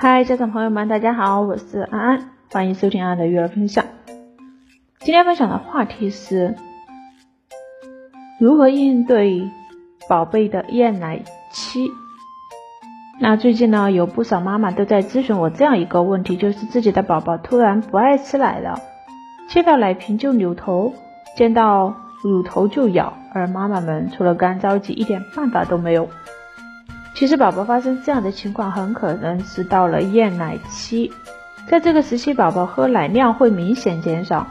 嗨，家长朋友们，大家好，我是安安，欢迎收听安的育儿分享。今天分享的话题是如何应对宝贝的厌奶期。那最近呢，有不少妈妈都在咨询我这样一个问题，就是自己的宝宝突然不爱吃奶了，切到奶瓶就扭头，见到乳头就咬，而妈妈们除了干着急，一点办法都没有。其实，宝宝发生这样的情况，很可能是到了厌奶期。在这个时期，宝宝喝奶量会明显减少，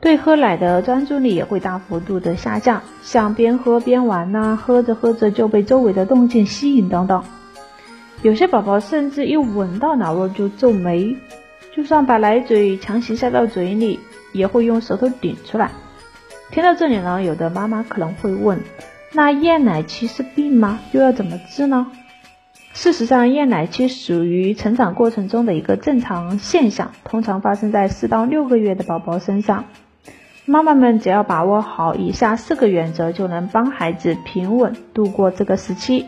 对喝奶的专注力也会大幅度的下降，像边喝边玩呐，喝着喝着就被周围的动静吸引等等。有些宝宝甚至一闻到奶味就皱眉，就算把奶嘴强行塞到嘴里，也会用舌头顶出来。听到这里呢，有的妈妈可能会问：那厌奶期是病吗？又要怎么治呢？事实上，厌奶期属于成长过程中的一个正常现象，通常发生在四到六个月的宝宝身上。妈妈们只要把握好以下四个原则，就能帮孩子平稳度过这个时期。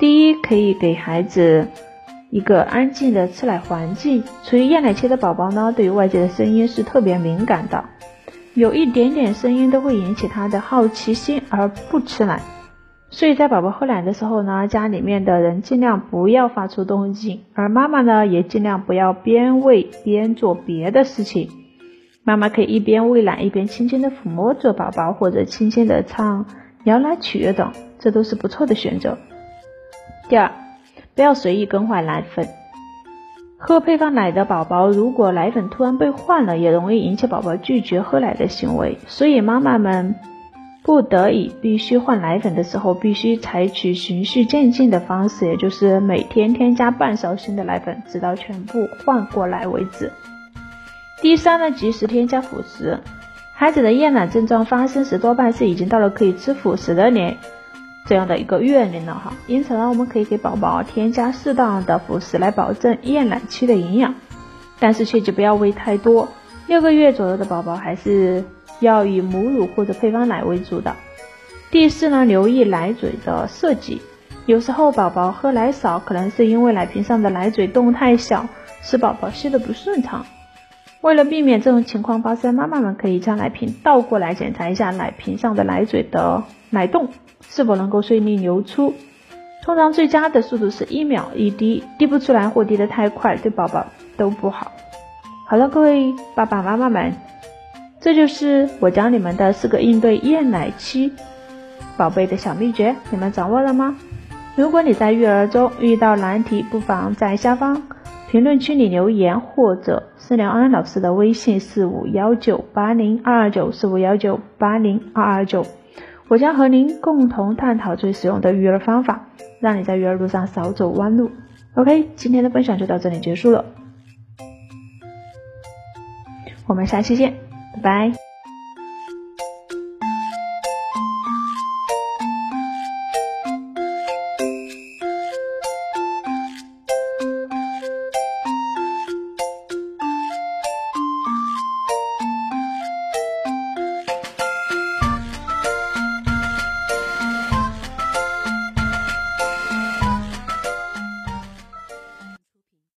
第一，可以给孩子一个安静的吃奶环境。处于厌奶期的宝宝呢，对于外界的声音是特别敏感的，有一点点声音都会引起他的好奇心而不吃奶。所以在宝宝喝奶的时候呢，家里面的人尽量不要发出动静，而妈妈呢也尽量不要边喂边做别的事情。妈妈可以一边喂奶一边轻轻的抚摸着宝宝，或者轻轻的唱摇篮曲等，这都是不错的选择。第二，不要随意更换奶粉。喝配方奶的宝宝，如果奶粉突然被换了，也容易引起宝宝拒绝喝奶的行为。所以妈妈们。不得已必须换奶粉的时候，必须采取循序渐进的方式，也就是每天添加半勺新的奶粉，直到全部换过来为止。第三呢，及时添加辅食。孩子的厌奶症状发生时，多半是已经到了可以吃辅食的年这样的一个月龄了哈。因此呢，我们可以给宝宝添加适当的辅食来保证厌奶期的营养，但是切记不要喂太多。六个月左右的宝宝还是。要以母乳或者配方奶为主的。第四呢，留意奶嘴的设计，有时候宝宝喝奶少，可能是因为奶瓶上的奶嘴洞太小，使宝宝吸的不顺畅。为了避免这种情况发生，妈妈们可以将奶瓶倒过来检查一下奶瓶上的奶嘴的奶洞是否能够顺利流出。通常最佳的速度是一秒一滴，滴不出来或滴得太快，对宝宝都不好。好了，各位爸爸妈妈们。这就是我教你们的四个应对厌奶期宝贝的小秘诀，你们掌握了吗？如果你在育儿中遇到难题，不妨在下方评论区里留言，或者私聊安老师的微信四五幺九八零二二九四五幺九八零二二九，我将和您共同探讨最实用的育儿方法，让你在育儿路上少走弯路。OK，今天的分享就到这里结束了，我们下期见。拜。